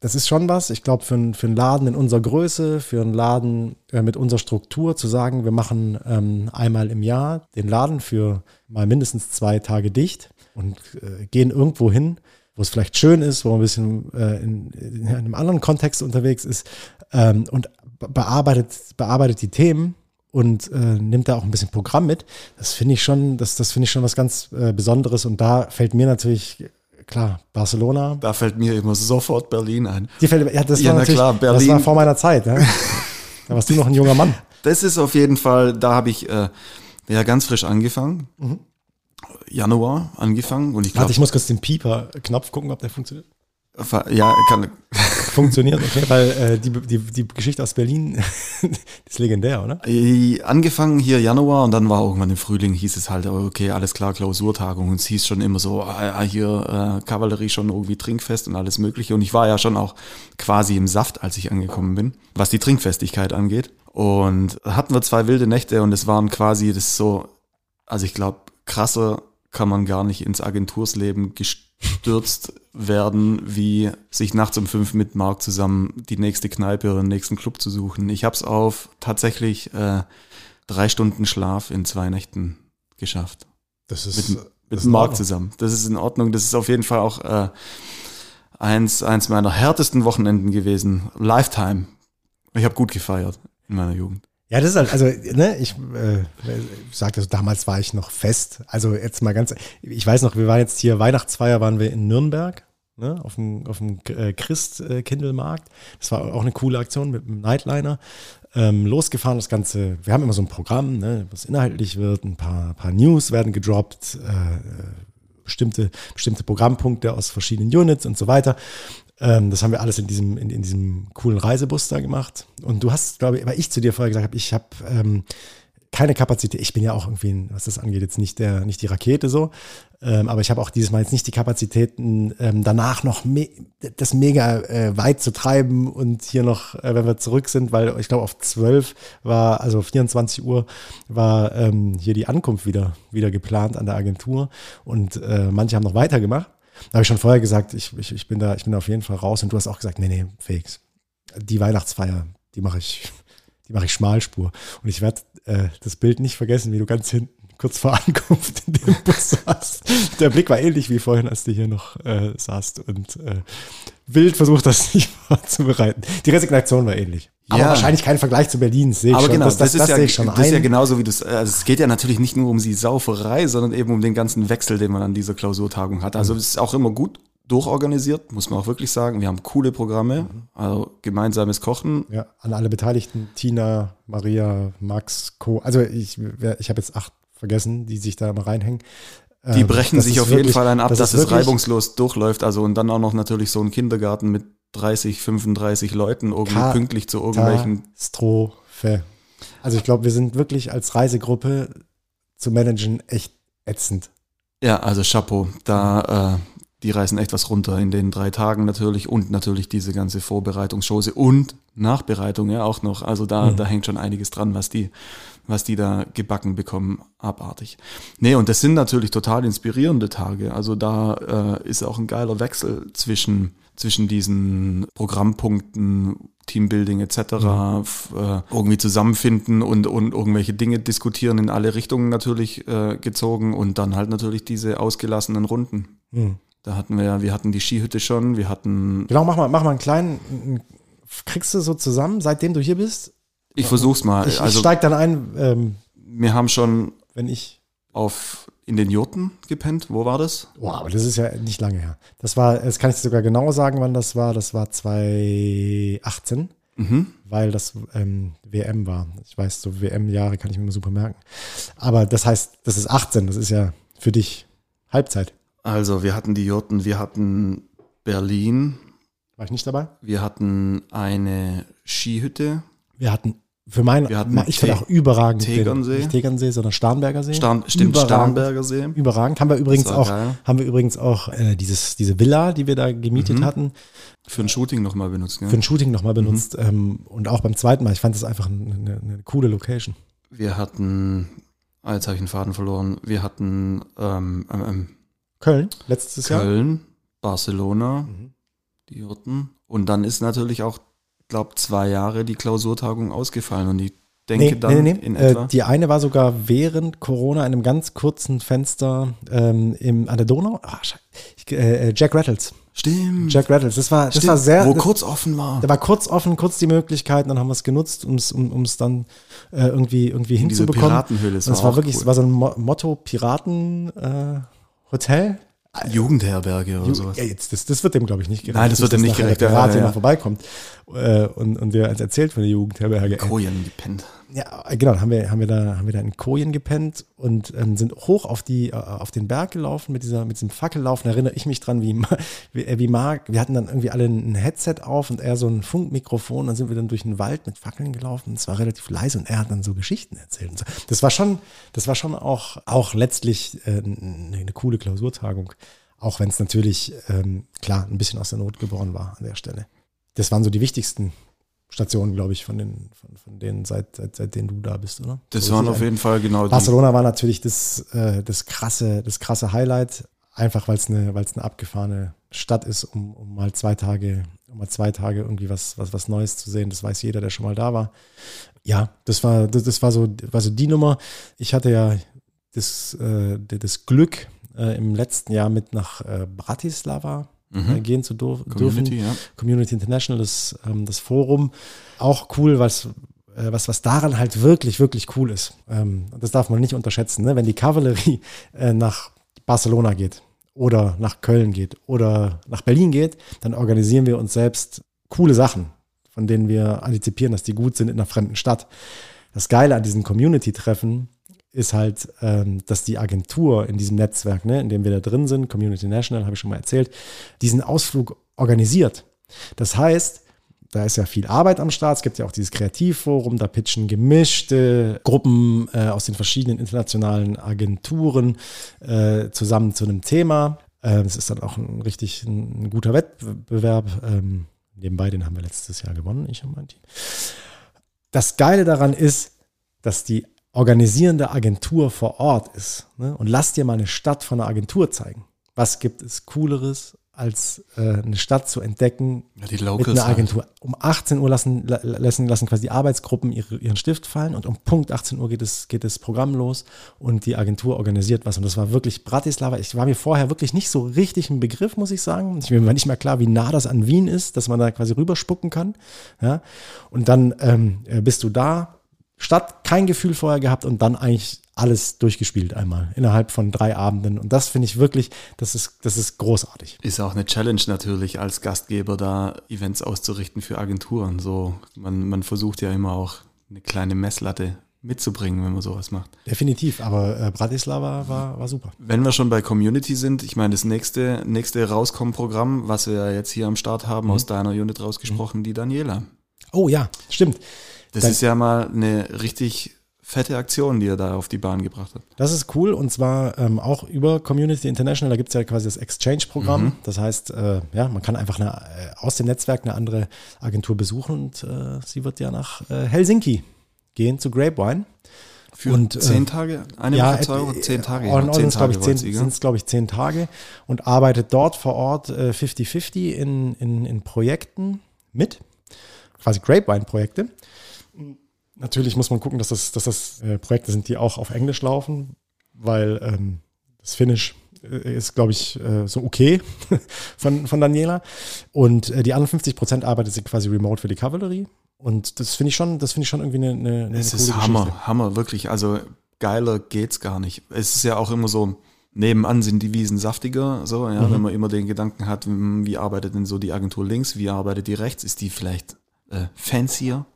das ist schon was. Ich glaube, für, für einen Laden in unserer Größe, für einen Laden äh, mit unserer Struktur zu sagen, wir machen ähm, einmal im Jahr den Laden für mal mindestens zwei Tage dicht und äh, gehen irgendwo hin, wo es vielleicht schön ist, wo man ein bisschen äh, in, in, einem anderen Kontext unterwegs ist ähm, und bearbeitet, bearbeitet die Themen und äh, nimmt da auch ein bisschen Programm mit. Das finde ich schon, das, das finde ich schon was ganz äh, Besonderes und da fällt mir natürlich klar, Barcelona. Da fällt mir immer sofort Berlin ein. Die fällt, ja, das, ja, war klar, Berlin. das war vor meiner Zeit. Ja. da warst du noch ein junger Mann. Das ist auf jeden Fall, da habe ich äh, ja ganz frisch angefangen. Mhm. Januar angefangen und ich glaube. Warte, ich muss kurz den Pieper-Knopf gucken, ob der funktioniert. Ja, kann. Funktioniert, okay, weil äh, die, die, die Geschichte aus Berlin ist legendär, oder? Angefangen hier Januar und dann war irgendwann im Frühling, hieß es halt, okay, alles klar, Klausurtagung. Und es hieß schon immer so, ah, hier äh, Kavallerie schon irgendwie Trinkfest und alles Mögliche. Und ich war ja schon auch quasi im Saft, als ich angekommen bin, was die Trinkfestigkeit angeht. Und hatten wir zwei wilde Nächte und es waren quasi das so, also ich glaube, krasser kann man gar nicht ins Agentursleben bestürzt werden, wie sich nachts um fünf mit Marc zusammen die nächste Kneipe oder den nächsten Club zu suchen. Ich habe es auf tatsächlich äh, drei Stunden Schlaf in zwei Nächten geschafft. Das ist Mit, mit Marc zusammen. Das ist in Ordnung. Das ist auf jeden Fall auch äh, eins, eins meiner härtesten Wochenenden gewesen. Lifetime. Ich habe gut gefeiert in meiner Jugend. Ja, das ist halt, also, ne, ich äh, sagte, also, damals war ich noch fest. Also jetzt mal ganz, ich weiß noch, wir waren jetzt hier, Weihnachtsfeier waren wir in Nürnberg, ne, auf dem, auf dem äh, Christkindlmarkt. Das war auch eine coole Aktion mit einem Nightliner. Ähm, losgefahren, das Ganze, wir haben immer so ein Programm, ne, was inhaltlich wird, ein paar, paar News werden gedroppt, äh, bestimmte, bestimmte Programmpunkte aus verschiedenen Units und so weiter. Ähm, das haben wir alles in diesem, in, in diesem coolen Reisebus da gemacht. Und du hast, glaube ich, weil ich zu dir vorher gesagt habe, ich habe ähm, keine Kapazität. Ich bin ja auch irgendwie, was das angeht, jetzt nicht der, nicht die Rakete so. Ähm, aber ich habe auch dieses Mal jetzt nicht die Kapazitäten, ähm, danach noch me das mega äh, weit zu treiben und hier noch, äh, wenn wir zurück sind, weil ich glaube auf 12 war, also 24 Uhr war ähm, hier die Ankunft wieder, wieder geplant an der Agentur und äh, manche haben noch weitergemacht. Da habe ich schon vorher gesagt, ich, ich, ich bin da, ich bin da auf jeden Fall raus und du hast auch gesagt, nee, nee, Fakes. Die Weihnachtsfeier, die mache ich, die mache ich Schmalspur. Und ich werde äh, das Bild nicht vergessen, wie du ganz hinten kurz vor Ankunft in dem Bus saßt. Der Blick war ähnlich wie vorhin, als du hier noch äh, saßt und äh, wild versucht hast, dich vorzubereiten. Die Resignation war ähnlich. Aber Ja. wahrscheinlich kein Vergleich zu Berlin, das sehe ich Aber schon. genau, das, das, das, ist, ja, sehe ich schon das ist ja ein. genauso wie das, also es geht ja natürlich nicht nur um die Sauferei, sondern eben um den ganzen Wechsel, den man an dieser Klausurtagung hat. Mhm. Also es ist auch immer gut durchorganisiert, muss man auch wirklich sagen. Wir haben coole Programme, Mhm. also gemeinsames Kochen. Ja, an alle Beteiligten, Tina, Maria, Max, Co. Also ich, ich habe jetzt acht vergessen, die sich da mal reinhängen. Die Ähm, brechen sich auf jeden wirklich- Fall ein ab, das dass es reibungslos durchläuft. Also und dann auch noch natürlich so ein Kindergarten mit 30, 35 Leuten irgendwie Ka- pünktlich zu irgendwelchen. Katastrophe. Also ich glaube, wir sind wirklich als Reisegruppe zu managen echt ätzend. Ja, also Chapeau. Da, äh, die reißen echt was runter in den drei Tagen natürlich und natürlich diese ganze Vorbereitungschose und Nachbereitung ja auch noch. Also da, Mhm. da hängt schon einiges dran, was die, was die da gebacken bekommen. Abartig. Nee, und das sind natürlich total inspirierende Tage. Also da äh, ist auch ein geiler Wechsel zwischen, zwischen diesen Programmpunkten, Teambuilding etc. f- Äh, irgendwie zusammenfinden und, und irgendwelche Dinge diskutieren in alle Richtungen natürlich äh, gezogen und dann halt natürlich diese ausgelassenen Runden. Hm. Da hatten wir ja, wir hatten die Skihütte schon, wir hatten, Genau, mach mal, mach mal einen kleinen. einen- Kriegst du so zusammen, seitdem du hier bist? Ich versuch's mal. Ich, ich also steig dann ein, ähm, wir haben schon wenn ich. auf in den Jurten gepennt. Wo war das? Boah, aber das ist ja nicht lange her. Das war, das kann ich dir sogar genau sagen, wann das war. Das war 2018, Mhm. weil das ähm, WM war. Ich weiß, so WM-Jahre kann ich mir immer super merken. Aber das heißt, das ist 18, das ist ja für dich Halbzeit. Also wir hatten die Jurten, wir hatten Berlin, War ich nicht dabei? wir hatten eine Skihütte, Wir hatten für meinen, ich fand Te- auch überragend Tegernsee. nicht Tegernsee, sondern Starnberger See. Starn, stimmt, Überragend. Starnberger See. Überragend. Haben wir übrigens auch, geil. haben wir übrigens auch äh, dieses, diese Villa, die wir da gemietet Mhm. hatten, Für ein Shooting nochmal benutzt. Ja. für ein Shooting nochmal Mhm. benutzt. Ähm, und auch beim zweiten Mal. Ich fand das einfach eine, eine, coole Location. Wir hatten, ah, jetzt habe ich den Faden verloren, wir hatten ähm, ähm, ähm, Köln, letztes Jahr. Köln, Barcelona, Mhm. die Jurten. Und dann ist natürlich auch, glaube zwei Jahre die Klausurtagung ausgefallen. Und ich denke Nee, dann nee, nee, in nee. etwa. Äh, die eine war sogar während Corona in einem ganz kurzen Fenster ähm, im, an der Donau. Ah, ich, äh, Jack Rattles. stimmt. Jack Rattles. Das war, das stimmt, war sehr. wo das, kurz offen war. da war kurz offen, kurz die Möglichkeit, und dann haben wir es genutzt, um's, um um es dann äh, irgendwie, irgendwie In diese hinzubekommen. Piratenhöhle. Es war auch wirklich, cool. es war so ein Mo Motto Piraten äh, Hotel. Jugendherberge oder Ju- sowas. Ja, jetzt, das, das wird dem, glaube ich, nicht gerecht. Nein, das wird dem nicht gerecht, Der ja, Pirat ja, ja. mal vorbeikommt äh, und, und der erzählt von der Jugendherberge. Kojen gepennt. Ja, genau, haben wir, haben wir da, haben wir da in Kojen gepennt und ähm, sind hoch auf die, äh, auf den Berg gelaufen mit dieser, mit diesem Fackellaufen. Erinnere ich mich dran, wie, wie, äh, wie Marc, wir hatten dann irgendwie alle ein Headset auf und er so ein Funkmikrofon. Dann sind wir dann durch den Wald mit Fackeln gelaufen. Es war relativ leise und er hat dann so Geschichten erzählt. Und so. Das war schon, das war schon auch, auch letztlich äh, eine, eine coole Klausurtagung. Auch wenn es natürlich, ähm, klar, ein bisschen aus der Not geboren war an der Stelle. Das waren so die wichtigsten Stationen, glaube ich, von den, von, von denen, seit, seit, seitdem du da bist, oder? Das So waren richtig auf jeden Fall genau die. Barcelona war natürlich das, äh, das krasse, das krasse Highlight. einfach weil es eine, weil es eine abgefahrene Stadt ist, um, um mal zwei Tage, um mal zwei Tage irgendwie was, was, was Neues zu sehen. Das weiß jeder, der schon mal da war. Ja, das war, das, das war so, war so die Nummer. Ich hatte ja das, äh, das Glück, äh, im letzten Jahr mit nach äh, Bratislava mhm. gehen zu dürfen. Community, ja. Community International, das, ähm, das Forum. Auch cool, was, äh, was, was daran halt wirklich, wirklich cool ist. Ähm, das darf man nicht unterschätzen. Ne? Wenn die Kavallerie äh, nach Barcelona geht oder nach Köln geht oder nach Berlin geht, dann organisieren wir uns selbst coole Sachen, von denen wir antizipieren, dass die gut sind in einer fremden Stadt. Das Geile an diesen Community-Treffen ist halt, ähm, dass die Agentur in diesem Netzwerk, ne, in dem wir da drin sind, Community National, habe ich schon mal erzählt, diesen Ausflug organisiert. Das heißt, da ist ja viel Arbeit am Start. Es gibt ja auch dieses Kreativforum, da pitchen gemischte Gruppen äh, aus den verschiedenen internationalen Agenturen äh, zusammen zu einem Thema. Äh, das ist dann auch ein richtig ein, ein guter Wettbewerb. Ähm, nebenbei, den haben wir letztes Jahr gewonnen, ich und mein Team. Das Geile daran ist, dass die organisierende Agentur vor Ort ist. Ne? Und lass dir mal eine Stadt von einer Agentur zeigen. Was gibt es Cooleres als äh, eine Stadt zu entdecken ja, die mit einer Agentur. Halt. Um 18 Uhr lassen, lassen, lassen quasi die Arbeitsgruppen ihre, ihren Stift fallen und um Punkt 18 Uhr geht, es, geht das Programm los und die Agentur organisiert was. Und das war wirklich Bratislava. Ich war mir vorher wirklich nicht so richtig ein Begriff, muss ich sagen. Ich mir war nicht mehr klar, wie nah das an Wien ist, dass man da quasi rüberspucken kann. Ja? Und dann ähm, äh, bist du da, Stadt kein Gefühl vorher gehabt und dann eigentlich alles durchgespielt einmal innerhalb von drei Abenden. Und das finde ich wirklich, das ist, das ist großartig. Ist auch eine Challenge natürlich als Gastgeber da Events auszurichten für Agenturen. So, man, man versucht ja immer auch eine kleine Messlatte mitzubringen, wenn man sowas macht. Definitiv, aber äh, Bratislava war, war super. Wenn wir schon bei Community sind, ich meine, das nächste, nächste Rauskommen-Programm, was wir jetzt hier am Start haben, mhm. aus deiner Unit rausgesprochen, mhm. die Daniela. Oh ja, stimmt. Das Dann, ist ja mal eine richtig fette Aktion, die er da auf die Bahn gebracht hat. Das ist cool und zwar ähm, auch über Community International. Da gibt es ja quasi das Exchange-Programm. Mhm. Das heißt, äh, ja, man kann einfach eine, äh, aus dem Netzwerk eine andere Agentur besuchen und äh, sie wird ja nach äh, Helsinki gehen zu Grapevine. Für und, äh, zehn Tage? Eine ja, Woche, zwei Wochen, zehn Tage. Ja, zehn Tage sind es, glaube ich, zehn Tage und arbeitet dort vor Ort 50-50 äh, in, in, in Projekten mit, quasi Grapevine-Projekte. Natürlich muss man gucken, dass das, dass das äh, Projekte sind, die auch auf Englisch laufen, weil ähm, das Finnisch äh, ist, glaube ich, äh, so okay von, von Daniela. Und äh, die anderen 50 Prozent arbeitet sie quasi remote für die Kavallerie. Und das finde ich schon, das finde ich schon irgendwie eine, eine, eine Es ist Hammer, Geschichte. Hammer, wirklich. Also geiler geht's gar nicht. Es ist ja auch immer so, nebenan sind die Wiesen saftiger, so, ja, mhm. wenn man immer den Gedanken hat, wie arbeitet denn so die Agentur links, wie arbeitet die rechts, ist die vielleicht äh, fancier?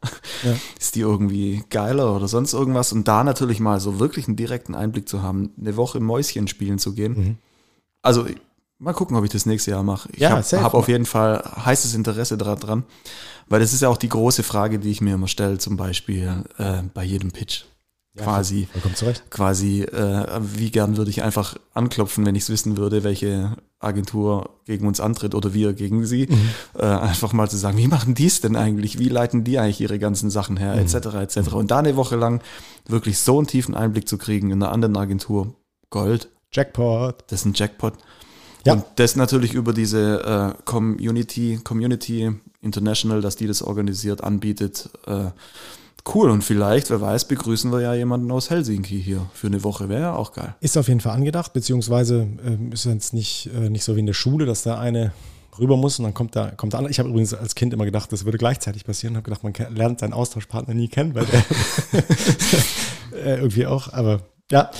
Ja. Ist die irgendwie geiler oder sonst irgendwas? Und da natürlich mal so wirklich einen direkten Einblick zu haben, eine Woche Mäuschen spielen zu gehen. Mhm. Also mal gucken, ob ich das nächste Jahr mache. Ich ja, habe hab auf jeden Fall heißes Interesse daran, weil das ist ja auch die große Frage, die ich mir immer stelle, zum Beispiel äh, bei jedem Pitch. Ja, quasi, quasi, äh, wie gern würde ich einfach anklopfen, wenn ich es wissen würde, welche Agentur gegen uns antritt oder wir gegen sie. Mhm. Äh, einfach mal zu sagen, wie machen die es denn eigentlich? Wie leiten die eigentlich ihre ganzen Sachen her? Mhm. Etc. etc. Und da eine Woche lang wirklich so einen tiefen Einblick zu kriegen in einer anderen Agentur, Gold. Jackpot. Das ist ein Jackpot. Ja. Und das natürlich über diese äh, Community, Community International, dass die das organisiert, anbietet. Äh, Cool, und vielleicht, wer weiß, begrüßen wir ja jemanden aus Helsinki hier für eine Woche. Wäre ja auch geil. Ist auf jeden Fall angedacht, beziehungsweise äh, ist jetzt nicht, äh, nicht so wie in der Schule, dass da eine rüber muss und dann kommt da kommt der andere. Ich habe übrigens als Kind immer gedacht, das würde gleichzeitig passieren. Ich habe gedacht, man lernt seinen Austauschpartner nie kennen, weil der äh, irgendwie auch. Aber ja,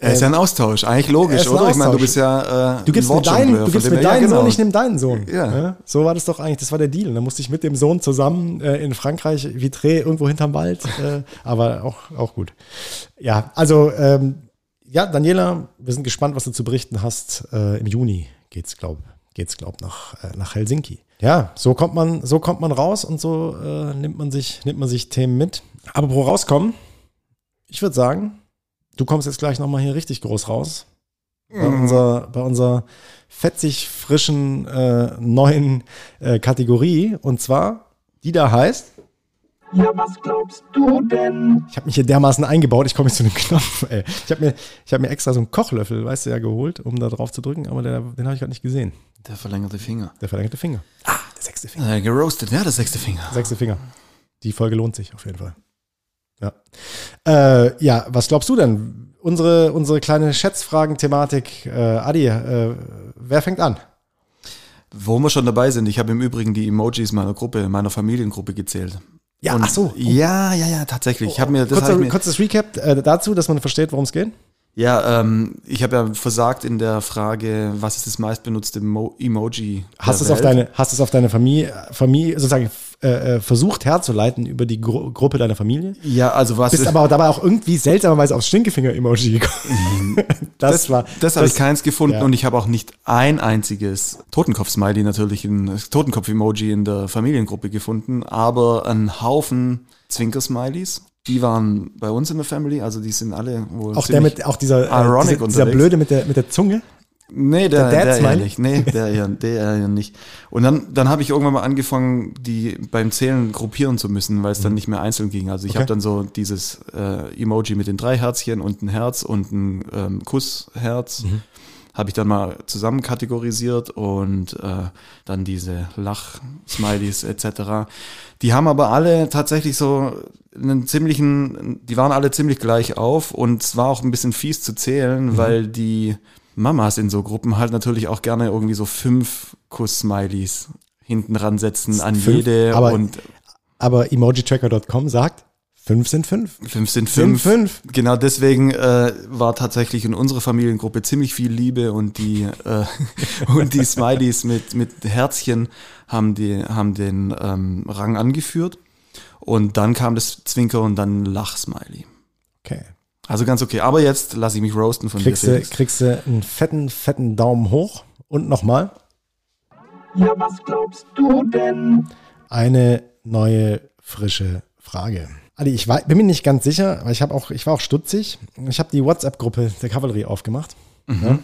er ist ja ein Austausch, eigentlich logisch, oder? Ich meine, du bist ja. Äh, du gibst mir deinen, du gibst mir deinen ja, genau. Sohn, ich nehme deinen Sohn. Ja. ja. So war das doch eigentlich, das war der Deal. Da musste ich mit dem Sohn zusammen äh, in Frankreich, Vitré, irgendwo hinterm Wald. Äh, aber auch, auch gut. Ja, also, ähm, ja, Daniela, wir sind gespannt, was du zu berichten hast. Äh, Im Juni geht's, glaub, geht's, glaub, nach, äh, nach Helsinki. Ja, so kommt man, so kommt man raus und so äh, nimmt man sich, nimmt man sich Themen mit. Aber wo rauskommen, ich würde sagen, Du kommst jetzt gleich nochmal hier richtig groß raus. Bei, mhm. unserer, bei unserer fetzig frischen äh, neuen äh, Kategorie. Und zwar, die da heißt. Ja, was glaubst du denn? Ich habe mich hier dermaßen eingebaut, ich komme nicht zu dem Knopf. Ey. Ich habe mir, ich hab mir extra so einen Kochlöffel, weißt du ja, geholt, um da drauf zu drücken, aber der, den habe ich gerade nicht gesehen. Der verlängerte Finger. Der verlängerte Finger. Ah, der sechste Finger. Äh, geroastet, ja, der sechste Finger. Sechste Finger. Die Folge lohnt sich auf jeden Fall. Ja. Äh, ja, was glaubst du denn? Unsere, unsere kleine Schätzfragen-Thematik. Äh, Adi, äh, wer fängt an? Wo wir schon dabei sind, ich habe im Übrigen die Emojis meiner Gruppe, meiner Familiengruppe gezählt. Ja, Und- ach so. Ja, ja, ja, tatsächlich. Ich habe mir, das hab Kurzes, ich mir, kurzes Recap äh, dazu, dass man versteht, worum es geht. Ja, ähm, ich habe ja versagt in der Frage, was ist das meistbenutzte Mo Emoji? Hast es auf deine, hast es auf deine Familie, Familie sozusagen äh, äh, versucht herzuleiten über die Gru Gruppe deiner Familie? Ja, also was Bist aber dabei auch irgendwie seltsamerweise aufs Stinkefinger-Emoji gekommen. das, das, war. das habe ich keins gefunden ja. und ich habe auch nicht ein einziges Totenkopf-Smiley natürlich, ein Totenkopf-Emoji in der Familiengruppe gefunden, aber ein Haufen Zwinker-Smileys. Die waren bei uns in der Family, also die sind alle wohl Auch der mit, auch dieser, äh, ironic dieser, dieser. Blöde mit der, mit der Zunge. Nee, der, Der der, Smiley? nicht. Nee, der eher, der eher nicht. Und dann, dann habe ich irgendwann mal angefangen, die beim Zählen gruppieren zu müssen, weil es dann nicht mehr einzeln ging. Also ich Okay. habe dann so dieses äh, Emoji mit den drei Herzchen und ein Herz und ein ähm, Kussherz. Habe ich dann mal zusammen kategorisiert und äh, dann diese Lach-Smileys etc. Die haben aber alle tatsächlich so einen ziemlichen, die waren alle ziemlich gleich auf und es war auch ein bisschen fies zu zählen, weil die Mamas in so Gruppen halt natürlich auch gerne irgendwie so fünf Kuss-Smileys hinten ransetzen an Fünf, jede aber- und Aber emojitracker.com sagt, fünf sind fünf. fünf sind Sind fünf. fünf. Genau deswegen äh, war tatsächlich in unserer Familiengruppe ziemlich viel Liebe und die äh, und die Smileys mit mit Herzchen haben die haben den ähm, Rang angeführt und dann kam das Zwinker und dann Lach-Smiley. Okay. Also ganz okay. Aber jetzt lasse ich mich roasten von Kriegst dir. du, Felix. kriegst du einen fetten, fetten Daumen hoch und nochmal Ja, was glaubst du denn? eine neue, frische Frage. Adi, ich war, bin mir nicht ganz sicher, aber ich, hab auch, ich war auch stutzig. Ich habe die WhatsApp-Gruppe der Kavallerie aufgemacht ja,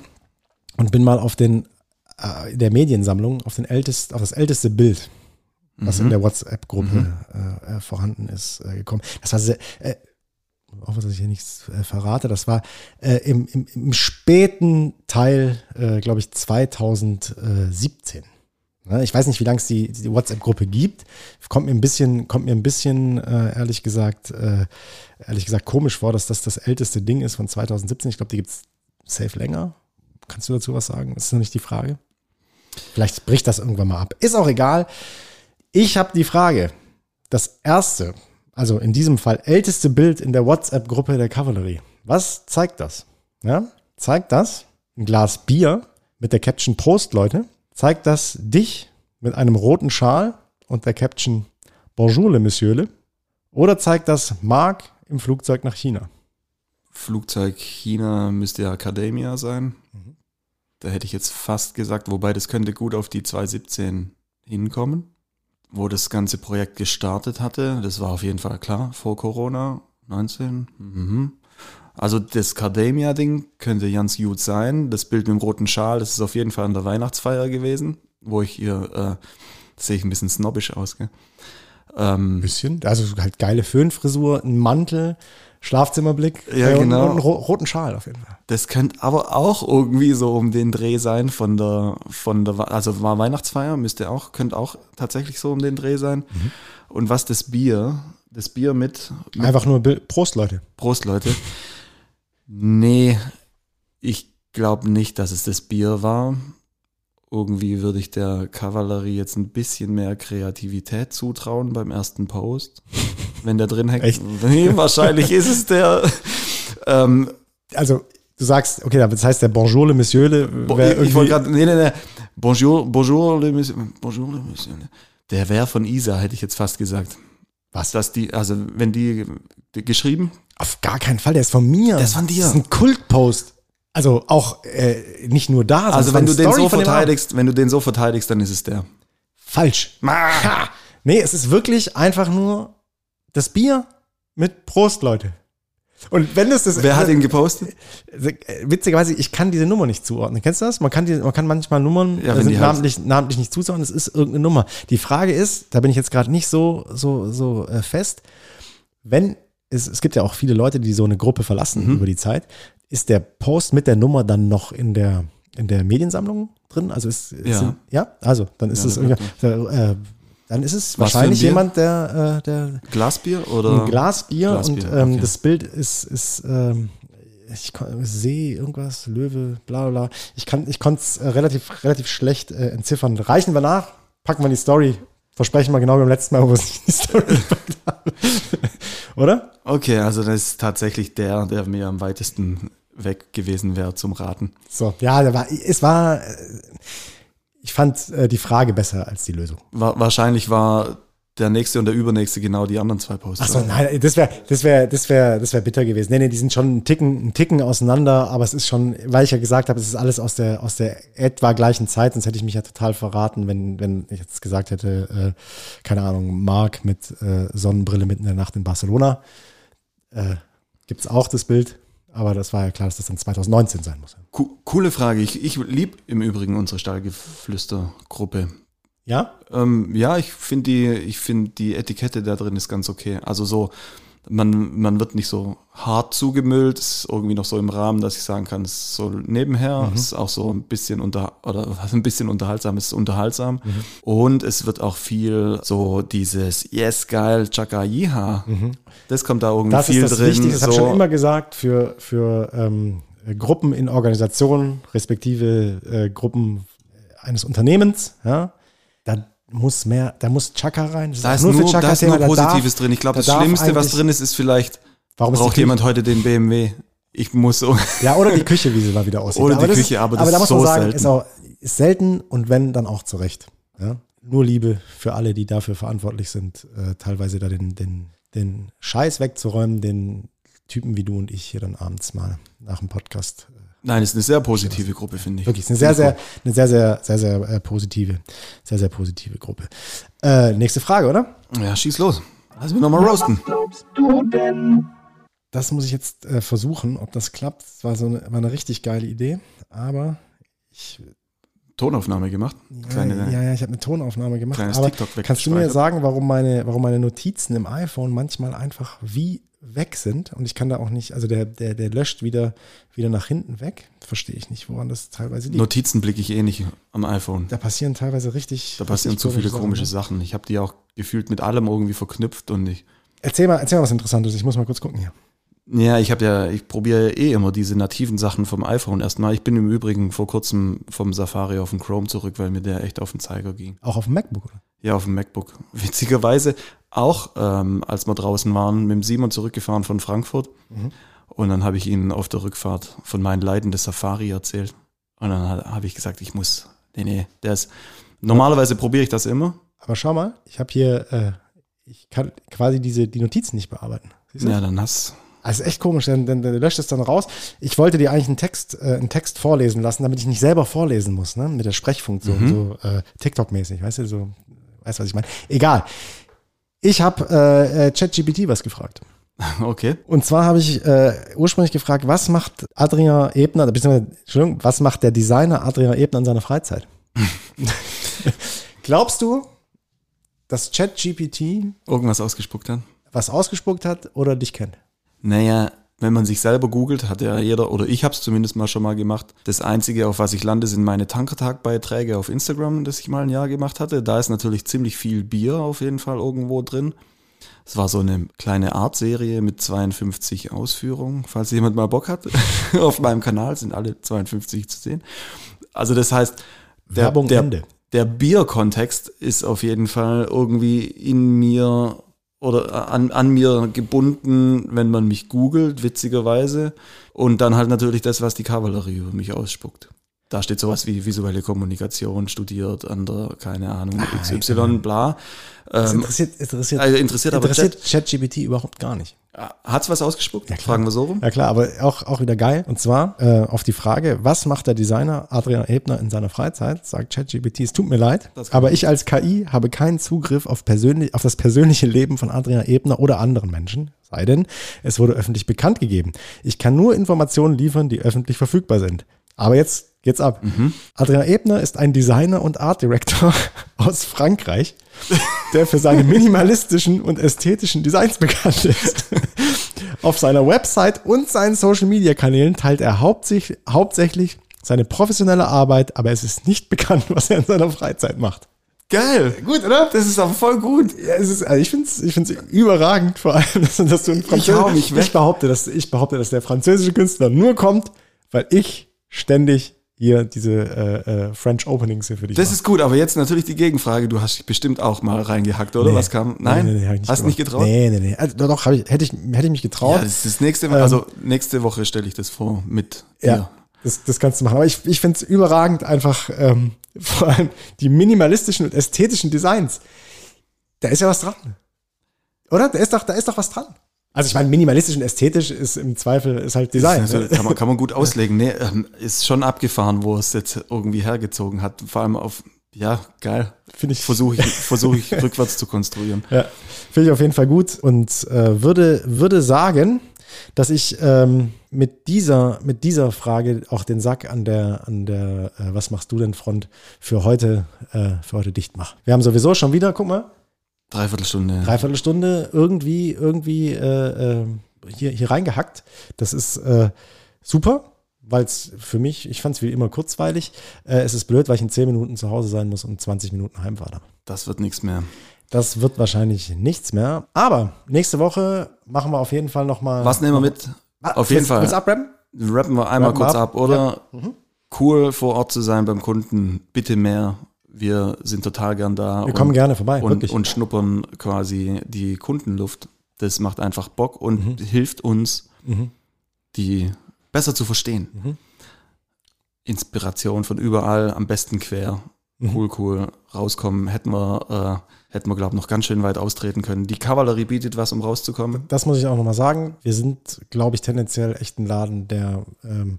und bin mal auf den äh, der Mediensammlung auf, den ältest, auf das älteste Bild, was in der WhatsApp-Gruppe äh, äh, vorhanden ist, äh, gekommen. Das war sehr, äh, auch dass ich hier nichts äh, verrate, das war äh, im, im, im späten Teil, äh, glaube ich, 2017. Ne, Ich weiß nicht, wie lange es die, die WhatsApp-Gruppe gibt. Kommt mir ein bisschen, kommt mir ein bisschen, äh, ehrlich gesagt, äh, ehrlich gesagt komisch vor, dass das das älteste Ding ist von 2017. Ich glaube, die gibt's safe länger. Kannst du dazu was sagen? Das ist noch nicht die Frage. Vielleicht bricht das irgendwann mal ab. Ist auch egal. Ich habe die Frage. Das erste, also in diesem Fall älteste Bild in der WhatsApp-Gruppe der Kavallerie. Was zeigt das? Ja, zeigt das ein Glas Bier mit der Caption Prost, Leute? Zeigt das dich mit einem roten Schal und der Caption Bonjour, le Monsieur? Oder zeigt das Marc im Flugzeug nach China? Flugzeug China müsste ja Academia sein. Da hätte ich jetzt fast gesagt, wobei das könnte gut auf die 2017 hinkommen, wo das ganze Projekt gestartet hatte. Das war auf jeden Fall klar, vor Corona 19. Mhm. Also das Cardemia-Ding könnte ganz gut sein. Das Bild mit dem roten Schal, das ist auf jeden Fall an der Weihnachtsfeier gewesen, wo ich hier, äh, sehe ich ein bisschen snobbisch aus, gell? Ähm, Bisschen. Also halt geile Föhnfrisur, ein Mantel, Schlafzimmerblick Ja, äh, genau. und einen ro roten Schal auf jeden Fall. Das könnte aber auch irgendwie so um den Dreh sein von der, von der, also war Weihnachtsfeier, müsste auch, könnte auch tatsächlich so um den Dreh sein. Und was das Bier, das Bier mit, mit Einfach nur. Prost, Leute. Prost, Leute. Nee, ich glaube nicht, dass es das Bier war. Irgendwie würde ich der Kavallerie jetzt ein bisschen mehr Kreativität zutrauen beim ersten Post. Wenn der drin hängt. Echt? Nee, wahrscheinlich ist es der. Ähm, Also, du sagst, okay, das heißt der Bonjour, le Monsieur, le, Bo- ich wollte gerade, nee, nee, nee. Bonjour, bonjour, le monsieur, bonjour, le monsieur. Der wäre von Isa, hätte ich jetzt fast gesagt. Was? Dass die, also wenn die, die geschrieben, Auf gar keinen Fall, der ist von mir. Der ist von dir. Das ist ein Kultpost. Also auch äh, nicht nur da, sondern also wenn du den so verteidigst, wenn du den so verteidigst, dann ist es der. Falsch. Ha. Nee, es ist wirklich einfach nur das Bier mit Prost, Leute. Und wenn es das. Wer hat ihn gepostet? Witzigerweise, ich kann diese Nummer nicht zuordnen. Kennst du das? Man kann, die, man kann manchmal Nummern Ja, äh, sind heißt- namentlich, namentlich nicht zuzuordnen. Es ist irgendeine Nummer. Die Frage ist, da bin ich jetzt gerade nicht so, so, so äh, fest, wenn es, es gibt ja auch viele Leute, die so eine Gruppe verlassen Mhm. über die Zeit, ist der Post mit der Nummer dann noch in der, in der Mediensammlung drin? Also ist, ist Ja. sind- ja, also dann ist Ja, es irgendwie, äh, dann ist es ein wahrscheinlich jemand, der, äh, der Glasbier oder? ein Glas Bier Glasbier, und ähm, okay. das Bild ist, ist ähm, ich See, irgendwas, Löwe, bla bla. Ich kann, ich konnte es äh, relativ, relativ schlecht äh, entziffern. Reichen wir nach, packen wir in die Story. Versprechen wir genau wie beim letzten Mal, wo wir es nicht in die Story gepackt haben. Oder? Okay, also das ist tatsächlich der, der mir am weitesten weg gewesen wäre zum Raten. So, ja, war, es war, äh, ich fand äh, die Frage besser als die Lösung. Wa wahrscheinlich war der nächste und der übernächste genau die anderen zwei Posts. Ach so, nein, das wäre, das wäre, das wäre, das wäre bitter gewesen. Nee, nee, die sind schon einen Ticken, einen Ticken auseinander, aber es ist schon, weil ich ja gesagt habe, es ist alles aus der, aus der etwa gleichen Zeit, sonst hätte ich mich ja total verraten, wenn, wenn ich jetzt gesagt hätte, äh, keine Ahnung, Marc mit äh, Sonnenbrille mitten in der Nacht in Barcelona. Äh, gibt's auch das Bild, aber das war ja klar, dass das dann 2019 sein muss. Co coole Frage. Ich, ich lieb im Übrigen unsere Stallgeflüster-Gruppe. Ja? Ähm, ja, ich finde die, ich finde die Etikette da drin ist ganz okay. Also so, man, man wird nicht so hart zugemüllt, ist irgendwie noch so im Rahmen, dass ich sagen kann, es ist so nebenher, es ist auch so ein bisschen unter, oder was ein bisschen unterhaltsam, es ist unterhaltsam. Und es wird auch viel so dieses Yes, geil, Chaka Yiha. Das kommt da irgendwie Das viel ist das drin. Wichtige, das habe ich so. schon immer gesagt, für, für ähm, Gruppen in Organisationen, respektive äh, Gruppen eines Unternehmens, ja, da muss mehr, da muss Chaka rein. Das Da ist nur, da Chaka ist nur da Positives darf- drin. Ich glaube, da das Schlimmste, was drin ist, ist vielleicht, Warum ist die braucht jemand heute den BMW? Ich muss so. Ja, oder die Küche, wie sie mal wieder aussieht. Oder die das Küche, aber das da ist muss man so sagen, selten. ist auch ist selten und wenn, dann auch zurecht. Ja? Nur Liebe für alle, die dafür verantwortlich sind, äh, teilweise da den, den, den Scheiß wegzuräumen, den Typen wie du und ich hier dann abends mal nach dem Podcast Nein, es ist eine sehr positive Gruppe, finde ich. Wirklich, ist eine sehr, sehr, eine sehr, sehr, sehr, sehr äh, positive, sehr, sehr positive Gruppe. Äh, nächste Frage, oder? Ja, schieß los. Lass mich nochmal roasten. Was glaubst du denn? Das muss ich jetzt äh, versuchen, ob das klappt. Das war so eine, war eine richtig geile Idee, aber ich, Tonaufnahme gemacht. Kleine, ja, ja, ich habe eine Tonaufnahme gemacht. Kleines aber TikTok kannst du mir sagen, warum meine, warum meine Notizen im iPhone manchmal einfach wie weg sind und ich kann da auch nicht, also der, der, der löscht wieder, wieder nach hinten weg. Verstehe ich nicht, woran das teilweise liegt. Notizen blicke ich eh nicht am iPhone. da passieren teilweise richtig. Da passieren zu viele Sachen, komische ne? Sachen. Ich habe die auch gefühlt mit allem irgendwie verknüpft und ich. Erzähl mal, erzähl mal was Interessantes. Ich muss mal kurz gucken hier. Ja, ich habe ja, ich probiere eh immer diese nativen Sachen vom iPhone erstmal. Ich bin im Übrigen vor kurzem vom Safari auf den Chrome zurück, weil mir der echt auf den Zeiger ging. Auch auf dem MacBook, oder? Ja, auf dem MacBook. Witzigerweise auch, ähm, als wir draußen waren, mit dem Simon zurückgefahren von Frankfurt. Und dann habe ich ihnen auf der Rückfahrt von meinen Leiden des Safari erzählt. Und dann ha- habe ich gesagt, ich muss, nee, nee, der ist, normalerweise probiere ich das immer. Aber schau mal, ich habe hier, äh, ich kann quasi diese, die Notizen nicht bearbeiten. Ja, dann hast Also ist echt komisch, dann, dann, dann löscht es dann raus. Ich wollte dir eigentlich einen Text, äh, einen Text vorlesen lassen, damit ich nicht selber vorlesen muss, ne? Mit der Sprechfunktion, so äh, TikTok-mäßig, weißt du, so, weißt du, was ich meine? Egal. Ich habe äh, äh, ChatGPT was gefragt. okay. Und zwar habe ich äh, ursprünglich gefragt, was macht Adrian Ebner, beziehungsweise, Entschuldigung, was macht der Designer Adrian Ebner in seiner Freizeit? Glaubst du, dass ChatGPT Irgendwas ausgespuckt hat? was ausgespuckt hat oder dich kennt? Naja, wenn man sich selber googelt, hat ja jeder, oder ich habe es zumindest mal schon mal gemacht. Das Einzige, auf was ich lande, sind meine Tankertag-Beiträge auf Instagram, das ich mal ein Jahr gemacht hatte. Da ist natürlich ziemlich viel Bier auf jeden Fall irgendwo drin. Es war so eine kleine Artserie mit 52 Ausführungen. Falls jemand mal Bock hat, auf meinem Kanal sind alle 52 zu sehen. Also das heißt, der, Werbung der, Ende. der Bierkontext ist auf jeden Fall irgendwie in mir oder an, an mir gebunden, wenn man mich googelt, witzigerweise. Und dann halt natürlich das, was die Kavallerie über mich ausspuckt. Da steht sowas wie visuelle Kommunikation, studiert an der, keine Ahnung, XY, bla. Das Ähm, interessiert, interessiert, also interessiert aber interessiert ChatGPT überhaupt gar nicht. Hat's was ausgespuckt? Ja. Fragen wir so rum. Ja klar, aber auch, auch wieder geil. Und zwar äh, auf die Frage, was macht der Designer Adrian Ebner in seiner Freizeit? Sagt ChatGPT, es tut mir leid, aber ich als KI habe keinen Zugriff auf, persönlich, auf das persönliche Leben von Adrian Ebner oder anderen Menschen, sei denn, es wurde öffentlich bekannt gegeben. Ich kann nur Informationen liefern, die öffentlich verfügbar sind. Aber jetzt geht's ab. Adrian Ebner ist ein Designer und Art Director aus Frankreich, der für seine minimalistischen und ästhetischen Designs bekannt ist. Auf seiner Website und seinen Social Media Kanälen teilt er hauptsächlich, hauptsächlich seine professionelle Arbeit, aber es ist nicht bekannt, was er in seiner Freizeit macht. Geil. Gut, oder? Das ist aber voll gut. Ja, es ist, also ich finde es ich find's überragend, vor allem, dass, dass du ein Französisch. weg. Ich behaupte, dass, ich behaupte, dass der französische Künstler nur kommt, weil ich ständig hier diese äh, äh, French Openings hier für dich Das mache. ist gut, aber jetzt natürlich die Gegenfrage. Du hast dich bestimmt auch mal reingehackt, oder? Nee. Was kam? Nein? Nee, nee, nee, ich hast du nicht getraut? Nee, nee, nee. Also, doch, ich, hätte, ich, hätte ich mich getraut. Ja, das ist das nächste Mal. Also nächste Woche stelle ich das vor mit Ja, dir. das, das kannst du machen. Aber ich, ich finde es überragend, einfach ähm, vor allem die minimalistischen und ästhetischen Designs. Da ist ja was dran. Oder? Da ist doch, da ist doch was dran. Also ich meine, minimalistisch und ästhetisch ist im Zweifel ist halt Design. Also, kann, man, kann man gut auslegen. Nee, ähm, ist schon abgefahren, wo es jetzt irgendwie hergezogen hat. Vor allem auf, ja, geil. Finde ich- Versuche ich, versuche ich rückwärts zu konstruieren. Ja, finde ich auf jeden Fall gut und äh, würde, würde sagen, dass ich ähm, mit, dieser, mit dieser Frage auch den Sack an der, an der äh, Was machst du denn Front für heute, äh, für heute dicht mache. Wir haben sowieso schon wieder, guck mal, Dreiviertelstunde. dreiviertel Stunde irgendwie, irgendwie äh, äh, hier, hier reingehackt. Das ist äh, super, weil es für mich, ich fand es wie immer kurzweilig. Äh, es ist blöd, weil ich in 10 Minuten zu Hause sein muss und 20 Minuten heimfahre. Das wird nichts mehr. Das wird wahrscheinlich nichts mehr. Aber nächste Woche machen wir auf jeden Fall nochmal. Was nehmen wir mit? Auf jeden Fall. Willst du abrappen? Rappen wir einmal Rappen kurz ab. ab, oder? Cool vor Ort zu sein beim Kunden. Bitte mehr. Wir sind total gern da. Wir kommen gerne vorbei, Und, und schnuppern quasi die Kundenluft. Das macht einfach Bock und Mhm. hilft uns, die besser zu verstehen. Mhm. Inspiration von überall, am besten quer. Mhm. Cool, cool. Rauskommen hätten wir, äh, hätten wir, glaube ich, noch ganz schön weit austreten können. Die Kavallerie bietet was, um rauszukommen. Das muss ich auch nochmal sagen. Wir sind, glaube ich, tendenziell echt ein Laden, der ähm,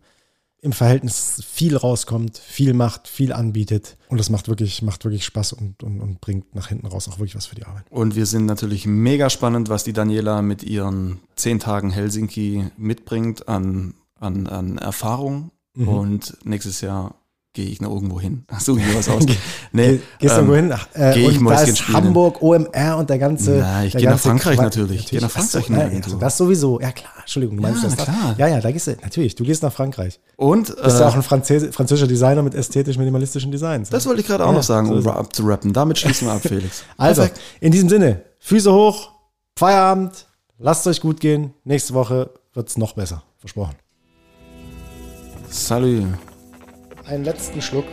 im Verhältnis viel rauskommt, viel macht, viel anbietet. Und das macht wirklich, macht wirklich Spaß und, und, und bringt nach hinten raus auch wirklich was für die Arbeit. Und wir sind natürlich mega spannend, was die Daniela mit ihren zehn Tagen Helsinki mitbringt an, an, an Erfahrung. Mhm. Und nächstes Jahr gehe ich noch irgendwo hin. Suche ich mir was aus. Nee, Gehst du ähm, irgendwo hin? Ach, Äh, geh ich Mäuschen ist. Hamburg, OMR und der ganze. Na, ich der geh nach Frankreich Quatsch. natürlich. Ich geh nach Ach so, Frankreich ja, Agentur. also das sowieso. Ja, klar. Entschuldigung, du meinst Ja, das. Da. klar. Ja, ja, da gehst du. Natürlich, du gehst nach Frankreich. Und Du bist ja äh, auch ein Französ französischer Designer mit ästhetisch-minimalistischen Designs. das wollte ich gerade auch Ja, noch sagen, so um es. abzurappen. Damit schließen wir ab, Felix. Also, Perfekt. in diesem Sinne, Füße hoch, Feierabend, lasst euch gut gehen. Nächste Woche wird es noch besser. Versprochen. Salut. Einen letzten Schluck.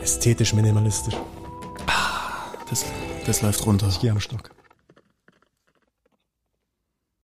Ästhetisch minimalistisch. Das, das läuft runter. Hier am Stock.